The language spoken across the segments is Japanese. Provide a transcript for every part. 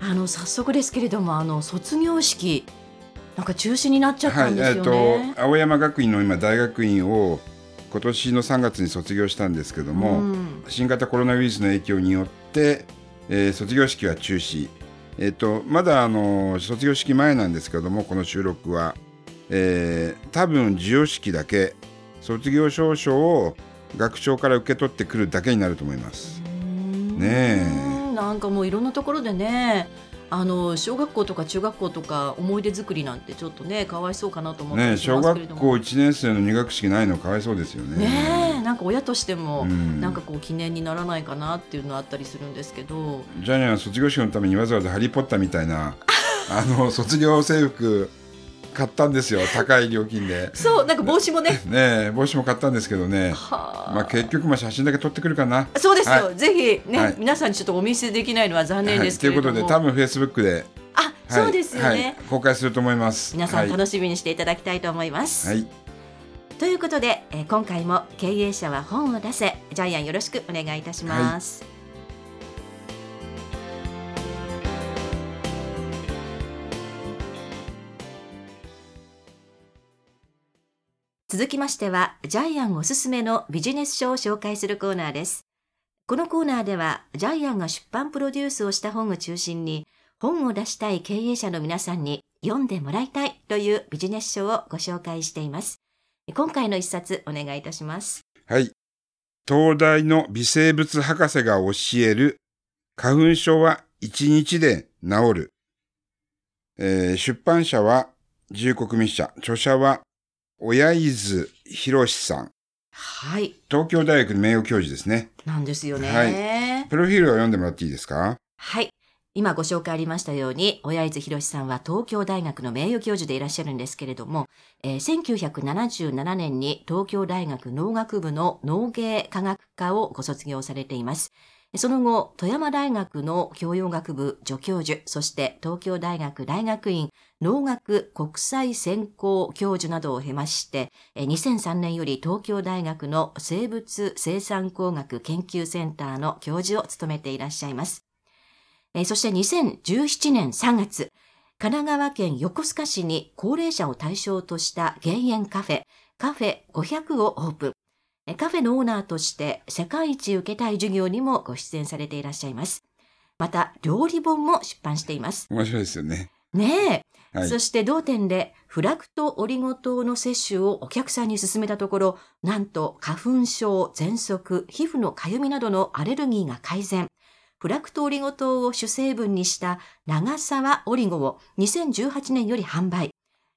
あの早速ですけれどもあの卒業式なんか中止になっちゃったんですよね、はいえっと青山学院の今大学院を今年の3月に卒業したんですけども、うん、新型コロナウイルスの影響によって、えー、卒業式は中止。えっとまだあの卒業式前なんですけどもこの収録は、えー、多分授与式だけ卒業証書を学長から受け取ってくるだけになると思います。ねえ。なんかもういろんなところでねあの小学校とか中学校とか思い出作りなんてちょっとねかわいそうかなと思ってね小学校1年生の入学式ないのかわいそうですよね。ねなんか親としても、うん、なんかこう記念にならないかなっていうのあったりするんですけど。ジャニーは卒業式のためにわざわざ「ハリー・ポッター」みたいなあの卒業制服買ったんですよ高い料金で。そうなんか帽子もね。ね帽子も買ったんですけどね。まあ結局まあ写真だけ撮ってくるかな。そうですよ、はい、ぜひね、はい、皆さんにちょっとお見せできないのは残念ですけれども、はい、ということで多分フェイスブックで。あ、そうですよね、公開すると思います。皆さん楽しみにしていただきたいと思います、はい。ということで、えー、今回も経営者は本を出せ。ジャイアンよろしくお願いいたします、続きましては、ジャイアンおすすめのビジネス書を紹介するコーナーです。このコーナーでは、ジャイアンが出版プロデュースをした本を中心に、本を出したい経営者の皆さんに読んでもらいたいというビジネス書をご紹介しています。今回の一冊お願いいたします。はい。東大の微生物博士が教える花粉症は一日で治る。えー、出版社は自由国民社、著者は親伊豆博さん。はい。東京大学の名誉教授ですね。なんですよね。はい。プロフィールを読んでもらっていいですか？はい。今ご紹介ありましたように、親伊豆博さんは東京大学の名誉教授でいらっしゃるんですけれども、えー、1977年に東京大学農学部の農芸科学科をご卒業されています。その後、富山大学の教養学部助教授、そして東京大学大学院農学国際専攻教授などを経まして、2003年より東京大学の生物生産工学研究センターの教授を務めていらっしゃいます。そして2017年3月、神奈川県横須賀市に高齢者を対象とした減塩カフェ、カフェ500をオープン。カフェのオーナーとして世界一受けたい授業にもご出演されていらっしゃいます。また、料理本も出版しています。面白いですよね。ねえ。はい、そして同店でフラクトオリゴ糖の摂取をお客さんに勧めたところ、なんと花粉症、喘息、皮膚のかゆみなどのアレルギーが改善。フラクトオリゴ糖を主成分にした長沢オリゴを2018年より販売。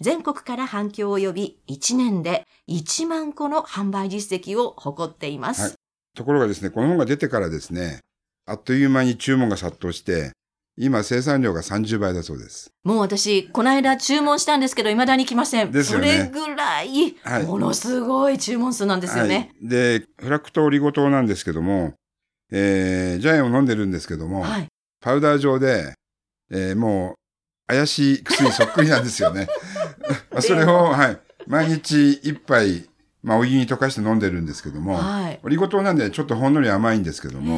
全国から反響を呼び、1年で1万個の販売実績を誇っています、はい。ところがですね、この本が出てからですね、あっという間に注文が殺到して、今生産量が30倍だそうです。もう私、この間注文したんですけど、未だに来ません。ですよね。それぐらい、はい、ものすごい注文数なんですよね。はい、で、フラクトオリゴ糖なんですけども、えー、ジャイアンを飲んでるんですけども、はい、パウダー状で、えー、もう怪しい薬そっくりなんですよね。まあそれを、はい、毎日一杯、まあ、お湯に溶かして飲んでるんですけども、はい、オリゴ糖なんでちょっとほんのり甘いんですけども、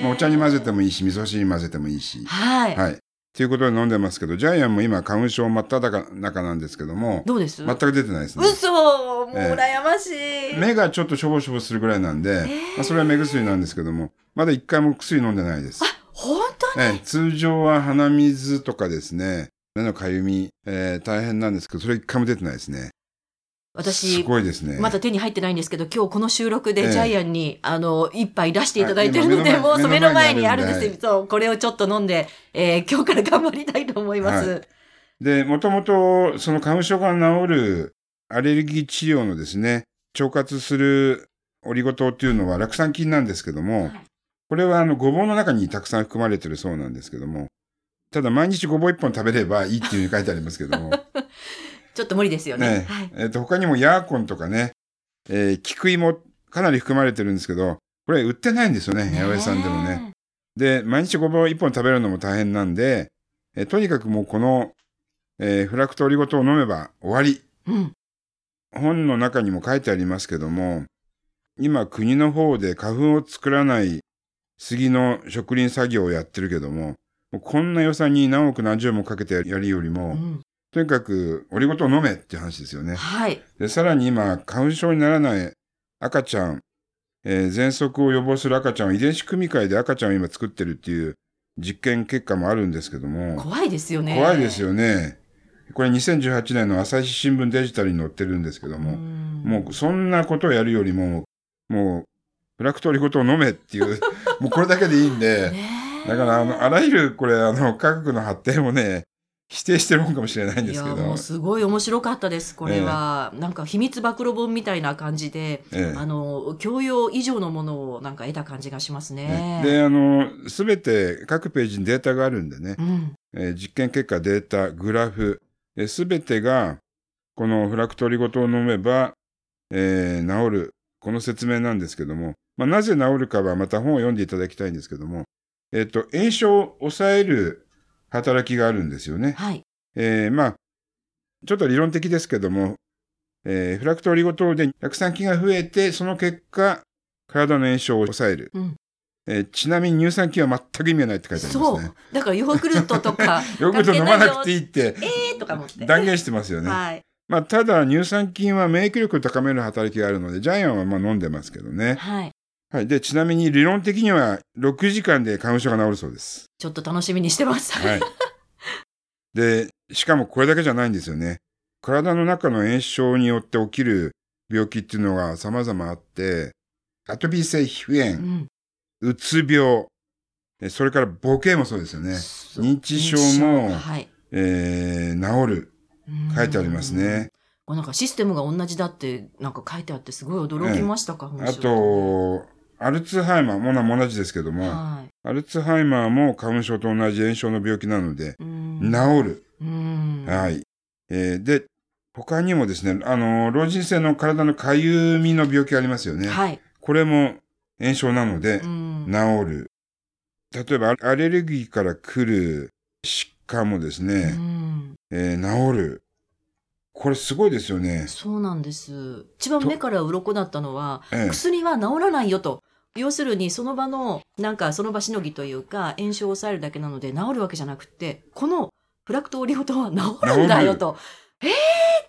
まあ、お茶に混ぜてもいいし、味噌汁に混ぜてもいいし、はい。はい。ということで飲んでますけど、ジャイアンも今、花粉症真っ只中なんですけども、どうです？全く出てないですね。嘘！もう羨ましい、えー、目がちょっとしょぼしょぼするぐらいなんで、えー、まあ、それは目薬なんですけども、まだ一回も薬飲んでないです。あ、本当に、えー、通常は鼻水とかですね、目のかゆみ、えー、大変なんですけど、それ一回も出てないですね。私、すごいですね。まだ手に入ってないんですけど、今日この収録でジャイアンに、えー、あの、一杯出していただいてるので、もうそ目の前にあるんですよ。そう、これをちょっと飲んで、えー、今日から頑張りたいと思います。はい、で、もともと、その花粉症が治るアレルギー治療のですね、腸活するオリゴ糖っていうのは酪酸菌なんですけども、はい、これはあの、ごぼうの中にたくさん含まれてるそうなんですけども、ただ毎日ごぼう一本食べればいいっていうふうに書いてありますけども。ちょっと無理ですよね。ねはい。えっ、と、他にもヤーコンとかね、えー、菊芋かなり含まれてるんですけど、これ売ってないんですよね、八百屋さんでもね。で、毎日ごぼう一本食べるのも大変なんで、えーとにかくもうこの、えーフラクトオリゴ糖を飲めば終わり。うん。本の中にも書いてありますけども、今国の方で花粉を作らない杉の植林作業をやってるけども、もうこんな予算に何億何十億もかけてやるよりも、うん。とにかくオリゴ糖を飲めっていう話ですよね。はい。で、さらに今、花粉症にならない赤ちゃん、えー、喘息を予防する赤ちゃんを遺伝子組み換えで赤ちゃんを今作ってるっていう実験結果もあるんですけども、怖いですよね。怖いですよね。これ2018年の朝日新聞デジタルに載ってるんですけども、うんもうそんなことをやるよりも、もう、フラクトオリゴ糖を飲めっていう、もうこれだけでいいんで、ねえだからあの、あらゆるこれあの、科学の発展をね、否定してるもんかもしれないんですけど。いやもう、すごい面白かったですこれは、なんか秘密暴露本みたいな感じで、ええ。あの教養以上のものをなんか得た感じがしますね。ねで、あの、すべて各ページにデータがあるんでね、うん、えー実験結果、データ、グラフ、すべてが、このフラクトオリゴ糖を飲めば、えー治る。この説明なんですけども、まあ、なぜ治るかはまた本を読んでいただきたいんですけども、えっ、と、炎症を抑える働きがあるんですよね。はい。えーまあ、ちょっと理論的ですけども、えーフラクトオリゴ糖で酪酸菌が増えて、その結果、体の炎症を抑える。うんえーちなみに乳酸菌は全く意味がないって書いてありまそうすね。。だからヨーグルトとか ヨーグルト飲まなくていいってえーとか思って。断言してますよね。はい。まあ、ただ乳酸菌は免疫力を高める働きがあるので、ジャイアンはまあ飲んでますけどね。はい。はい。で、ちなみに理論的には6時間で花粉症が治るそうです。ちょっと楽しみにしてます。はい。で、しかもこれだけじゃないんですよね。体の中の炎症によって起きる病気っていうのが様々あって、アトピー性皮膚炎、うん。うつ病、えそれから母系もそうですよね。認知症もはい。えー、治る。書いてありますね。うん。なんかシステムが同じだってなんか書いてあってすごい驚きましたか、あと、アルツハイマー、も同じですけども、はアルツハイマーも花粉症と同じ炎症の病気なので、治る。うん。はい。えーで、他にもですね、あの、老人性の体のかゆみの病気ありますよね。はい。これも炎症なのでう、ん。治る。例えば、アレルギーから来る疾患もですうね、んえー治る。これすごいですよね。そうなんです。一番目から鱗だったのは、ええ薬は治らないよと。要するにその場の、なんかその場しのぎというか、炎症を抑えるだけなので治るわけじゃなくて、このフラクトオリゴ糖は治るんだよと。えー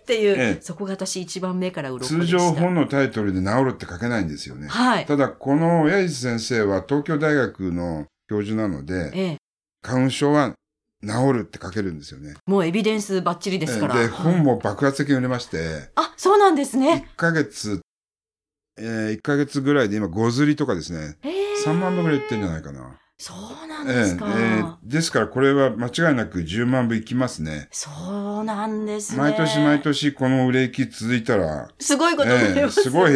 っていう、ええそこが私一番目から鱗でした。通常本のタイトルで治るって書けないんですよね。はい。ただ、この親石先生は東京大学の教授なので、ええ。花粉症は治るって書けるんですよね。もうエビデンスバッチリですから。で、はい本も爆発的に売れまして、あ、そうなんですね。1ヶ月、えー、1ヶ月ぐらいで今5釣りとかですね、ええ3万部ぐらいいってんじゃないかな。そうなんええですか。えーですからこれは間違いなく10万部いきますね。そうなんですね。毎年毎年この売れ行き続いたら、すごいことになりますね。ええすごい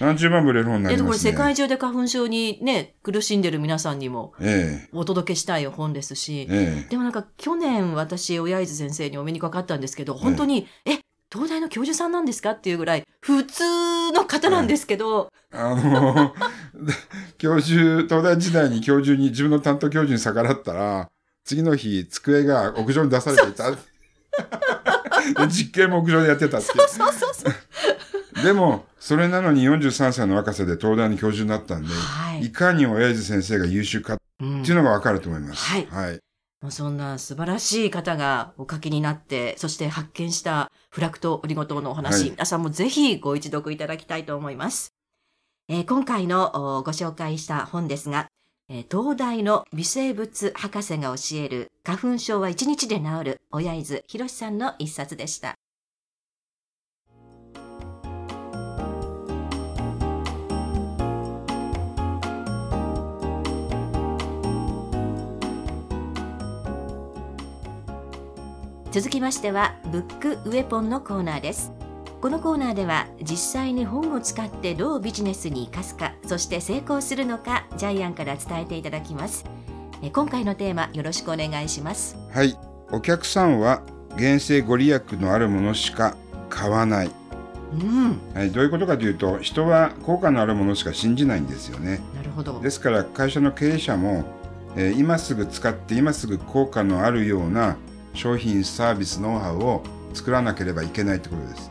何十万部売れる本になりますね。世界中で花粉症にね、苦しんでる皆さんにもえお届けしたい本ですしえ、えでもなんか去年私、親伊豆先生にお目にかかったんですけど、本当に、え、東大の教授さんなんですかっていうぐらい、普通の方なんですけど、えあの、教授、東大時代に教授に、自分の担当教授に逆らったら、次の日、机が屋上に出されていた。で実験も屋上でやってたっていう。そうそうそうそう。でも、それなのに43歳の若さで東大の教授になったんで、はいいかに親父先生が優秀かっうんていうのがわかると思います。はいはい。もうそんな素晴らしい方がお書きになって、そして発見したフラクトオリゴ糖のお話、はい皆さんもぜひご一読いただきたいと思います。えー今回のおご紹介した本ですが、えー東大の微生物博士が教える花粉症は一日で治る親伊豆博さんの一冊でした。続きましてはブックウェポンのコーナーです。このコーナーでは実際に本を使ってどうビジネスに生かすかそして成功するのかジャイアンから伝えていただきます。今回のテーマよろしくお願いします。はい。お客さんは原生ご利益のあるものしか買わない、うん。はい、どういうことかというと人は効果のあるものしか信じないんですよね。なるほど。ですから会社の経営者も、えー今すぐ使って今すぐ効果のあるような商品サービスノウハウを作らなければいけないってことです。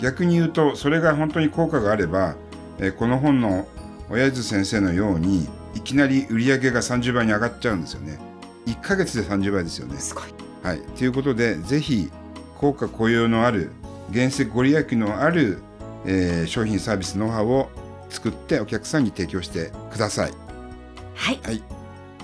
逆に言うとそれが本当に効果があれば、えーこの本の親津先生のようにいきなり売り上げが30倍に上がっちゃうんですよね。1ヶ月で30倍ですよね。すごい。はい、ということでぜひ効果雇用のある原石ご利益のある、えー商品サービスノウハウを作ってお客さんに提供してください。はい、はい、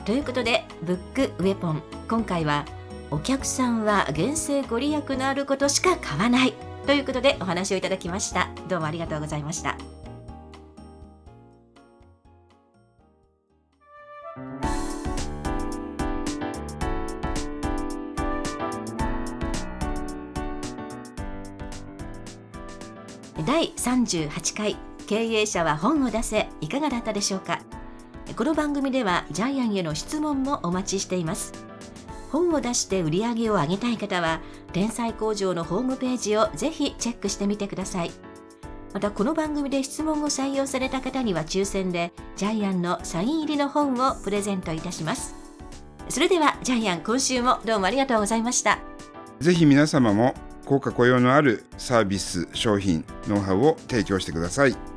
ということでブックウェポン。今回はお客さんは原生ご利益のあることしか買わない。ということでお話をいただきました。どうもありがとうございました。第38回経営者は本を出せいかがだったでしょうか。この番組ではジャイアンへの質問もお待ちしています。本を出して売り上げを上げたい方は天才工場のホームページをぜひチェックしてみてください。またこの番組で質問を採用された方には抽選でジャイアンのサイン入りの本をプレゼントいたします。それではジャイアン今週もどうもありがとうございました。ぜひ皆様も効果雇用のあるサービス商品ノウハウを提供してください。